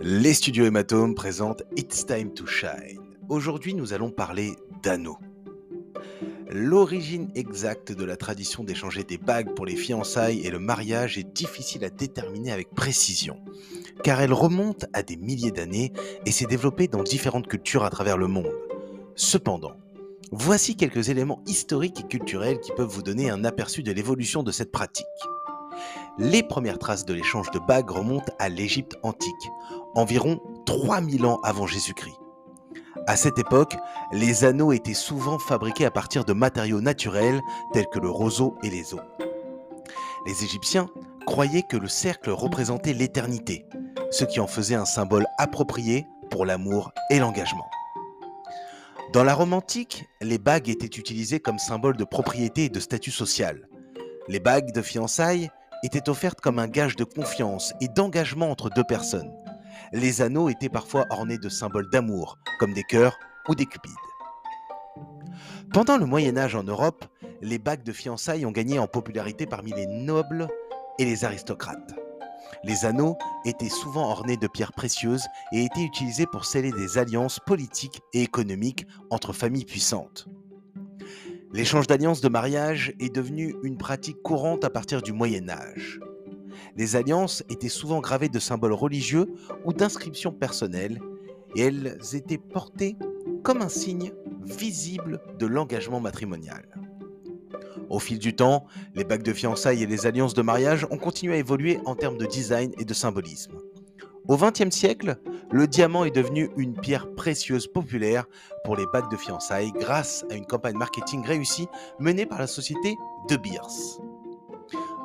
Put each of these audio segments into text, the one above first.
Les studios Hématome présentent It's Time to Shine. Aujourd'hui, nous allons parler d'anneaux. L'origine exacte de la tradition d'échanger des bagues pour les fiançailles et le mariage est difficile à déterminer avec précision, car elle remonte à des milliers d'années et s'est développée dans différentes cultures à travers le monde. Cependant, voici quelques éléments historiques et culturels qui peuvent vous donner un aperçu de l'évolution de cette pratique. Les premières traces de l'échange de bagues remontent à l'Égypte antique, environ 3000 ans avant Jésus-Christ. À cette époque, les anneaux étaient souvent fabriqués à partir de matériaux naturels tels que le roseau et les os. Les Égyptiens croyaient que le cercle représentait l'éternité, ce qui en faisait un symbole approprié pour l'amour et l'engagement. Dans la Rome antique, les bagues étaient utilisées comme symbole de propriété et de statut social. Les bagues de fiançailles étaient offertes comme un gage de confiance et d'engagement entre deux personnes. Les anneaux étaient parfois ornés de symboles d'amour, comme des cœurs ou des cupides. Pendant le Moyen Âge en Europe, les bagues de fiançailles ont gagné en popularité parmi les nobles et les aristocrates. Les anneaux étaient souvent ornés de pierres précieuses et étaient utilisés pour sceller des alliances politiques et économiques entre familles puissantes. L'échange d'alliances de mariage est devenu une pratique courante à partir du Moyen Âge. Les alliances étaient souvent gravées de symboles religieux ou d'inscriptions personnelles et elles étaient portées comme un signe visible de l'engagement matrimonial. Au fil du temps, les bagues de fiançailles et les alliances de mariage ont continué à évoluer en termes de design et de symbolisme. Au XXe siècle, le diamant est devenu une pierre précieuse populaire pour les bagues de fiançailles grâce à une campagne marketing réussie menée par la société De Beers.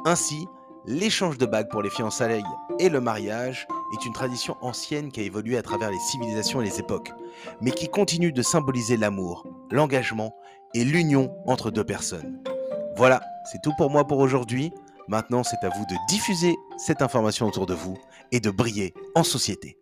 Ainsi, l'échange de bagues pour les fiançailles et le mariage est une tradition ancienne qui a évolué à travers les civilisations et les époques, mais qui continue de symboliser l'amour, l'engagement et l'union entre deux personnes. Voilà, c'est tout pour moi pour aujourd'hui. Maintenant, c'est à vous de diffuser cette information autour de vous et de briller en société.